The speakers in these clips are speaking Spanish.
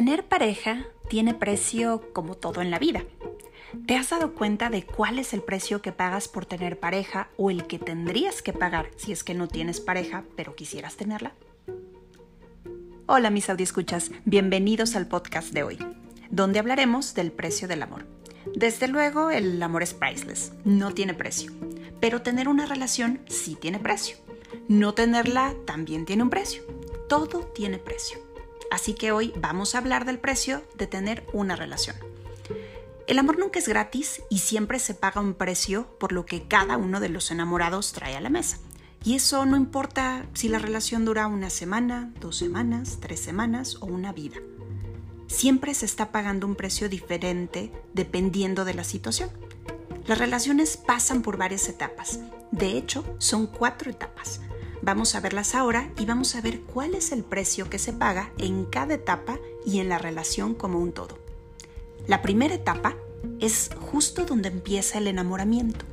Tener pareja tiene precio como todo en la vida. ¿Te has dado cuenta de cuál es el precio que pagas por tener pareja o el que tendrías que pagar si es que no tienes pareja pero quisieras tenerla? Hola mis audioscuchas, bienvenidos al podcast de hoy, donde hablaremos del precio del amor. Desde luego, el amor es priceless, no tiene precio, pero tener una relación sí tiene precio. No tenerla también tiene un precio. Todo tiene precio. Así que hoy vamos a hablar del precio de tener una relación. El amor nunca es gratis y siempre se paga un precio por lo que cada uno de los enamorados trae a la mesa. Y eso no importa si la relación dura una semana, dos semanas, tres semanas o una vida. Siempre se está pagando un precio diferente dependiendo de la situación. Las relaciones pasan por varias etapas. De hecho, son cuatro etapas. Vamos a verlas ahora y vamos a ver cuál es el precio que se paga en cada etapa y en la relación como un todo. La primera etapa es justo donde empieza el enamoramiento.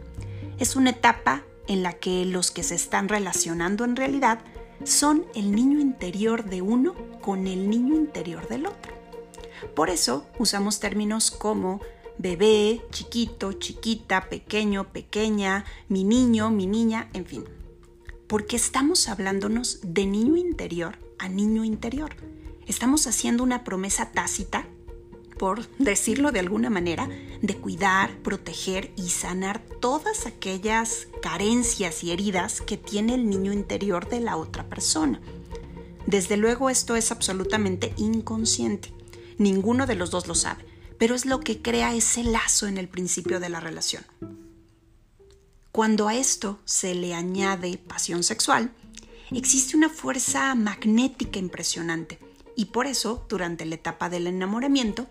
Es una etapa en la que los que se están relacionando en realidad son el niño interior de uno con el niño interior del otro. Por eso usamos términos como bebé, chiquito, chiquita, pequeño, pequeña, mi niño, mi niña, en fin porque estamos hablándonos de niño interior a niño interior. Estamos haciendo una promesa tácita, por decirlo de alguna manera, de cuidar, proteger y sanar todas aquellas carencias y heridas que tiene el niño interior de la otra persona. Desde luego esto es absolutamente inconsciente. Ninguno de los dos lo sabe, pero es lo que crea ese lazo en el principio de la relación. Cuando a esto se le añade pasión sexual, existe una fuerza magnética impresionante. Y por eso, durante la etapa del enamoramiento,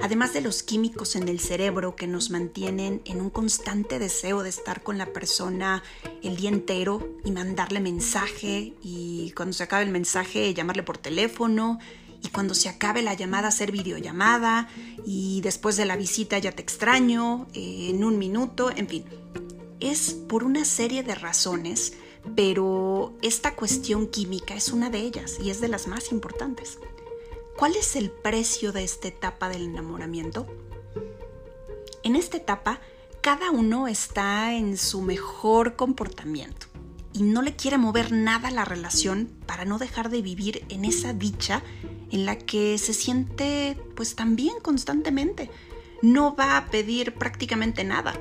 además de los químicos en el cerebro que nos mantienen en un constante deseo de estar con la persona el día entero y mandarle mensaje y cuando se acabe el mensaje llamarle por teléfono y cuando se acabe la llamada hacer videollamada y después de la visita ya te extraño eh, en un minuto, en fin, es por una serie de razones, pero esta cuestión química es una de ellas y es de las más importantes. ¿Cuál es el precio de esta etapa del enamoramiento? En esta etapa, cada uno está en su mejor comportamiento y no le quiere mover nada a la relación para no dejar de vivir en esa dicha en la que se siente pues también constantemente. No va a pedir prácticamente nada,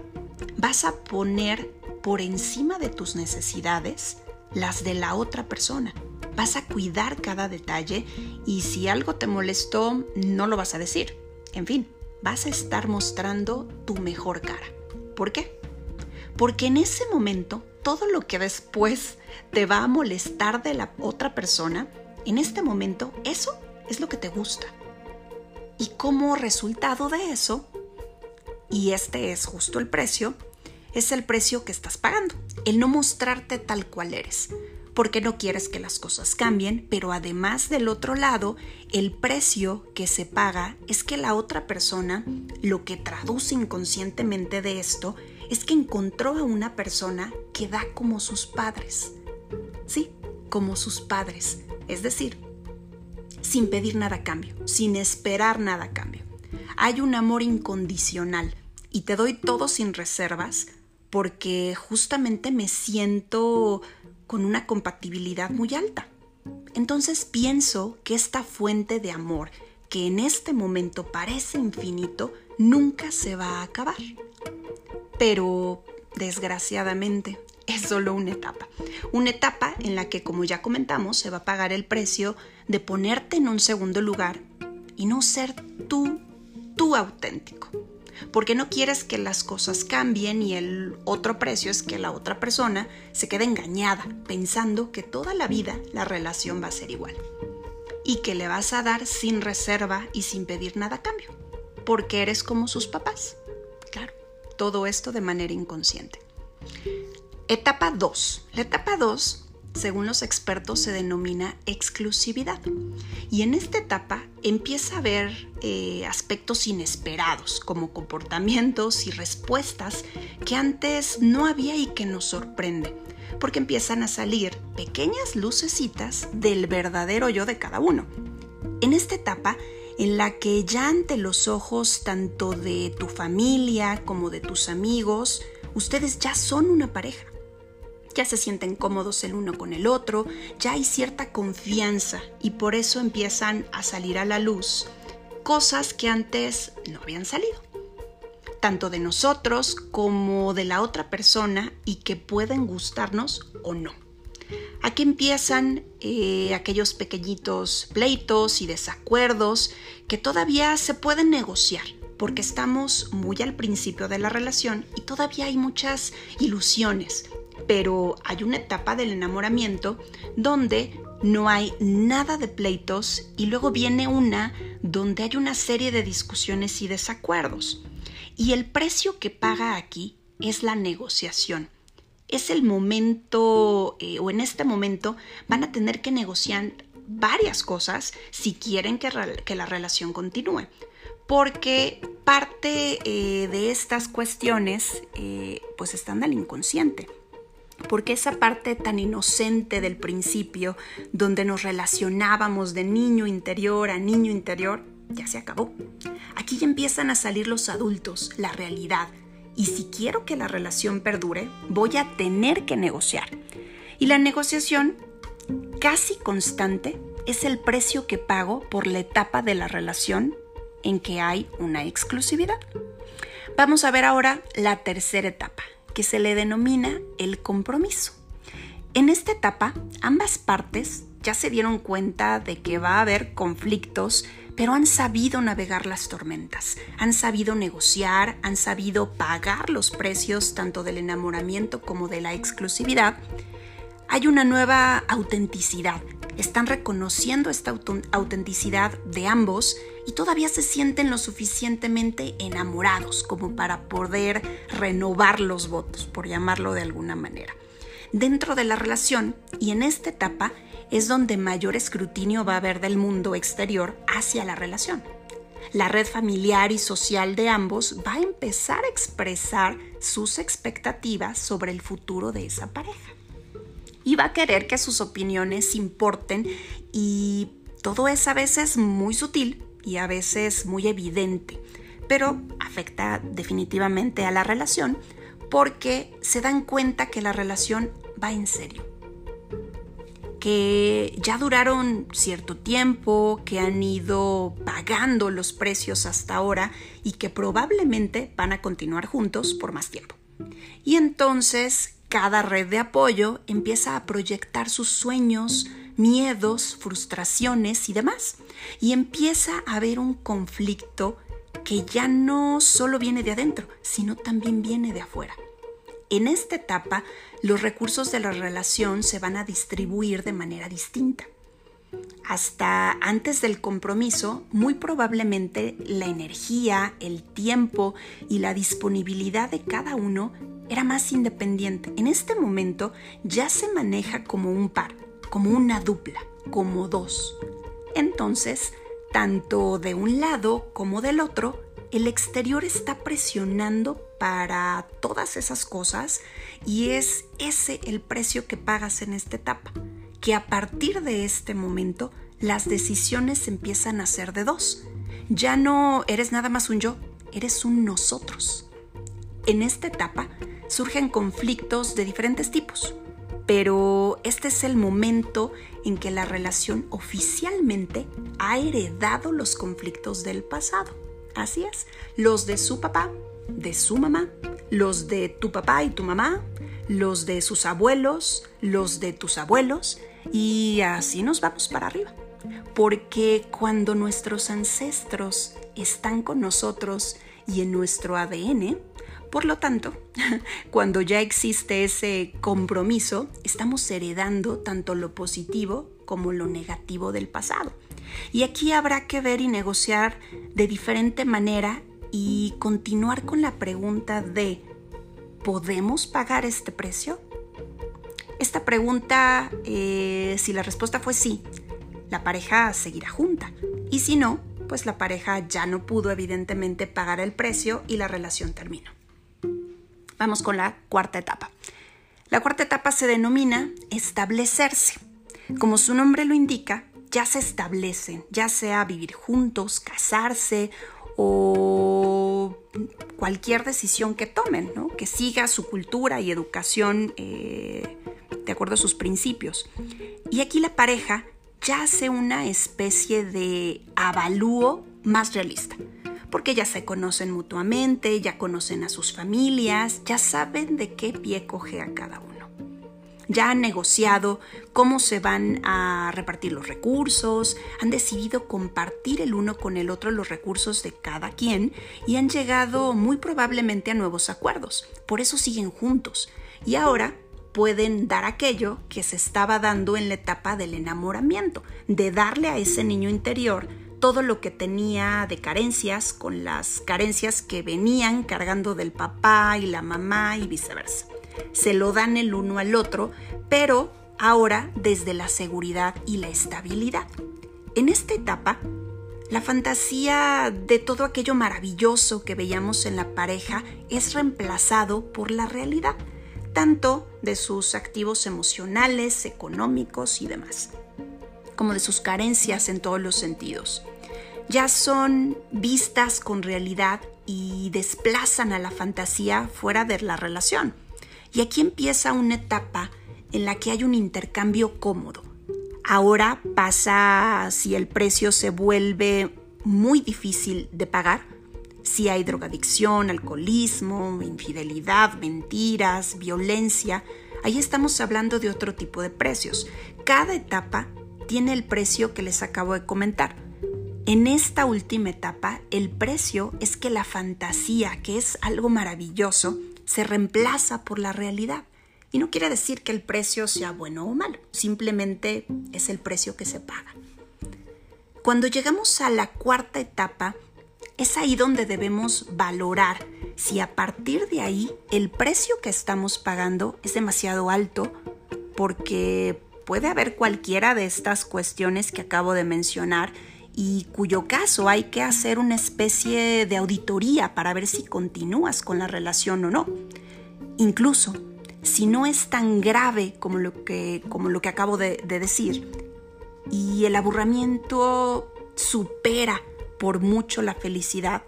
vas a poner por encima de tus necesidades las de la otra persona. Vas a cuidar cada detalle y si algo te molestó, no lo vas a decir. En fin, vas a estar mostrando tu mejor cara. ¿Por qué? Porque en ese momento, todo lo que después te va a molestar de la otra persona, en este momento, eso es lo que te gusta. Y como resultado de eso, y este es justo el precio, es el precio que estás pagando, el no mostrarte tal cual eres, porque no quieres que las cosas cambien, pero además del otro lado, el precio que se paga es que la otra persona, lo que traduce inconscientemente de esto, es que encontró a una persona que da como sus padres. Sí, como sus padres, es decir, sin pedir nada a cambio, sin esperar nada a cambio. Hay un amor incondicional y te doy todo sin reservas porque justamente me siento con una compatibilidad muy alta. Entonces pienso que esta fuente de amor, que en este momento parece infinito, nunca se va a acabar. Pero, desgraciadamente, es solo una etapa. Una etapa en la que, como ya comentamos, se va a pagar el precio de ponerte en un segundo lugar y no ser tú, tú auténtico porque no quieres que las cosas cambien y el otro precio es que la otra persona se quede engañada pensando que toda la vida la relación va a ser igual y que le vas a dar sin reserva y sin pedir nada a cambio, porque eres como sus papás. Claro, todo esto de manera inconsciente. Etapa 2. La etapa 2 según los expertos, se denomina exclusividad. Y en esta etapa empieza a haber eh, aspectos inesperados, como comportamientos y respuestas que antes no había y que nos sorprende, porque empiezan a salir pequeñas lucecitas del verdadero yo de cada uno. En esta etapa en la que ya ante los ojos tanto de tu familia como de tus amigos, ustedes ya son una pareja. Ya se sienten cómodos el uno con el otro, ya hay cierta confianza y por eso empiezan a salir a la luz cosas que antes no habían salido, tanto de nosotros como de la otra persona y que pueden gustarnos o no. Aquí empiezan eh, aquellos pequeñitos pleitos y desacuerdos que todavía se pueden negociar porque estamos muy al principio de la relación y todavía hay muchas ilusiones, pero hay una etapa del enamoramiento donde no hay nada de pleitos y luego viene una donde hay una serie de discusiones y desacuerdos. Y el precio que paga aquí es la negociación es el momento, eh, o en este momento, van a tener que negociar varias cosas si quieren que, la relación continúe. Porque parte eh, de estas cuestiones, eh, pues están al inconsciente. Porque esa parte tan inocente del principio, donde nos relacionábamos de niño interior a niño interior, ya se acabó. Aquí ya empiezan a salir los adultos, la realidad, y si quiero que la relación perdure, voy a tener que negociar. Y la negociación casi constante es el precio que pago por la etapa de la relación en que hay una exclusividad. Vamos a ver ahora la tercera etapa, que se le denomina el compromiso. En esta etapa, ambas partes ya se dieron cuenta de que va a haber conflictos pero han sabido navegar las tormentas, han sabido negociar, han sabido pagar los precios tanto del enamoramiento como de la exclusividad. Hay una nueva autenticidad, están reconociendo esta autenticidad de ambos y todavía se sienten lo suficientemente enamorados como para poder renovar los votos, por llamarlo de alguna manera. Dentro de la relación y en esta etapa es donde mayor escrutinio va a haber del mundo exterior hacia la relación. La red familiar y social de ambos va a empezar a expresar sus expectativas sobre el futuro de esa pareja. Y va a querer que sus opiniones importen y todo es a veces muy sutil y a veces muy evidente, pero afecta definitivamente a la relación porque se dan cuenta que la relación va en serio que ya duraron cierto tiempo, que han ido pagando los precios hasta ahora y que probablemente van a continuar juntos por más tiempo. Y entonces cada red de apoyo empieza a proyectar sus sueños, miedos, frustraciones y demás. Y empieza a haber un conflicto que ya no solo viene de adentro, sino también viene de afuera. En esta etapa, los recursos de la relación se van a distribuir de manera distinta. Hasta antes del compromiso, muy probablemente la energía, el tiempo y la disponibilidad de cada uno era más independiente. En este momento ya se maneja como un par, como una dupla, como dos. Entonces, tanto de un lado como del otro, el exterior está presionando para todas esas cosas y es ese el precio que pagas en esta etapa, que a partir de este momento las decisiones empiezan a ser de dos. Ya no eres nada más un yo, eres un nosotros. En esta etapa surgen conflictos de diferentes tipos, pero este es el momento en que la relación oficialmente ha heredado los conflictos del pasado. Así es, los de su papá de su mamá, los de tu papá y tu mamá, los de sus abuelos, los de tus abuelos, y así nos vamos para arriba. Porque cuando nuestros ancestros están con nosotros y en nuestro ADN, por lo tanto, cuando ya existe ese compromiso, estamos heredando tanto lo positivo como lo negativo del pasado. Y aquí habrá que ver y negociar de diferente manera y continuar con la pregunta de ¿podemos pagar este precio? Esta pregunta, eh, si la respuesta fue sí, la pareja seguirá junta. Y si no, pues la pareja ya no pudo evidentemente pagar el precio y la relación terminó. Vamos con la cuarta etapa. La cuarta etapa se denomina establecerse. Como su nombre lo indica, ya se establecen, ya sea vivir juntos, casarse o cualquier decisión que tomen, que siga su cultura y educación eh, de acuerdo a sus principios. Y aquí la pareja ya hace una especie de avalúo más realista, porque ya se conocen mutuamente, ya conocen a sus familias, ya saben de qué pie coge a cada uno ya han negociado cómo se van a repartir los recursos, han decidido compartir el uno con el otro los recursos de cada quien y han llegado muy probablemente a nuevos acuerdos. Por eso siguen juntos. Y ahora pueden dar aquello que se estaba dando en la etapa del enamoramiento, de darle a ese niño interior todo lo que tenía de carencias con las carencias que venían cargando del papá y la mamá y viceversa se lo dan el uno al otro, pero ahora desde la seguridad y la estabilidad. En esta etapa, la fantasía de todo aquello maravilloso que veíamos en la pareja es reemplazado por la realidad, tanto de sus activos emocionales, económicos y demás, como de sus carencias en todos los sentidos. Ya son vistas con realidad y desplazan a la fantasía fuera de la relación y aquí empieza una etapa en la que hay un intercambio cómodo. Ahora pasa si el precio se vuelve muy difícil de pagar, si hay drogadicción, alcoholismo, infidelidad, mentiras, violencia. Ahí estamos hablando de otro tipo de precios. Cada etapa tiene el precio que les acabo de comentar. En esta última etapa, el precio es que la fantasía, que es algo maravilloso, se reemplaza por la realidad. Y no quiere decir que el precio sea bueno o malo, simplemente es el precio que se paga. Cuando llegamos a la cuarta etapa, es ahí donde debemos valorar si a partir de ahí el precio que estamos pagando es demasiado alto, porque puede haber cualquiera de estas cuestiones que acabo de mencionar y cuyo caso hay que hacer una especie de auditoría para ver si continúas con la relación o no. Incluso si no es tan grave como lo que, como lo que acabo de, de decir y el aburrimiento supera por mucho la felicidad,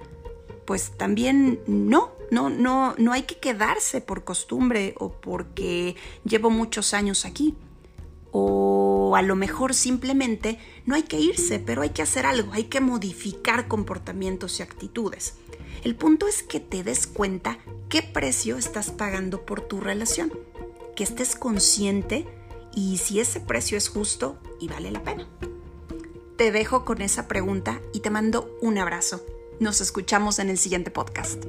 pues también no, no, no, no hay que quedarse por costumbre o porque llevo muchos años aquí o a lo mejor simplemente no hay que irse, pero hay que hacer algo, hay que modificar comportamientos y actitudes. El punto es que te des cuenta qué precio estás pagando por tu relación, que estés consciente y si ese precio es justo y vale la pena. Te dejo con esa pregunta y te mando un abrazo. Nos escuchamos en el siguiente podcast.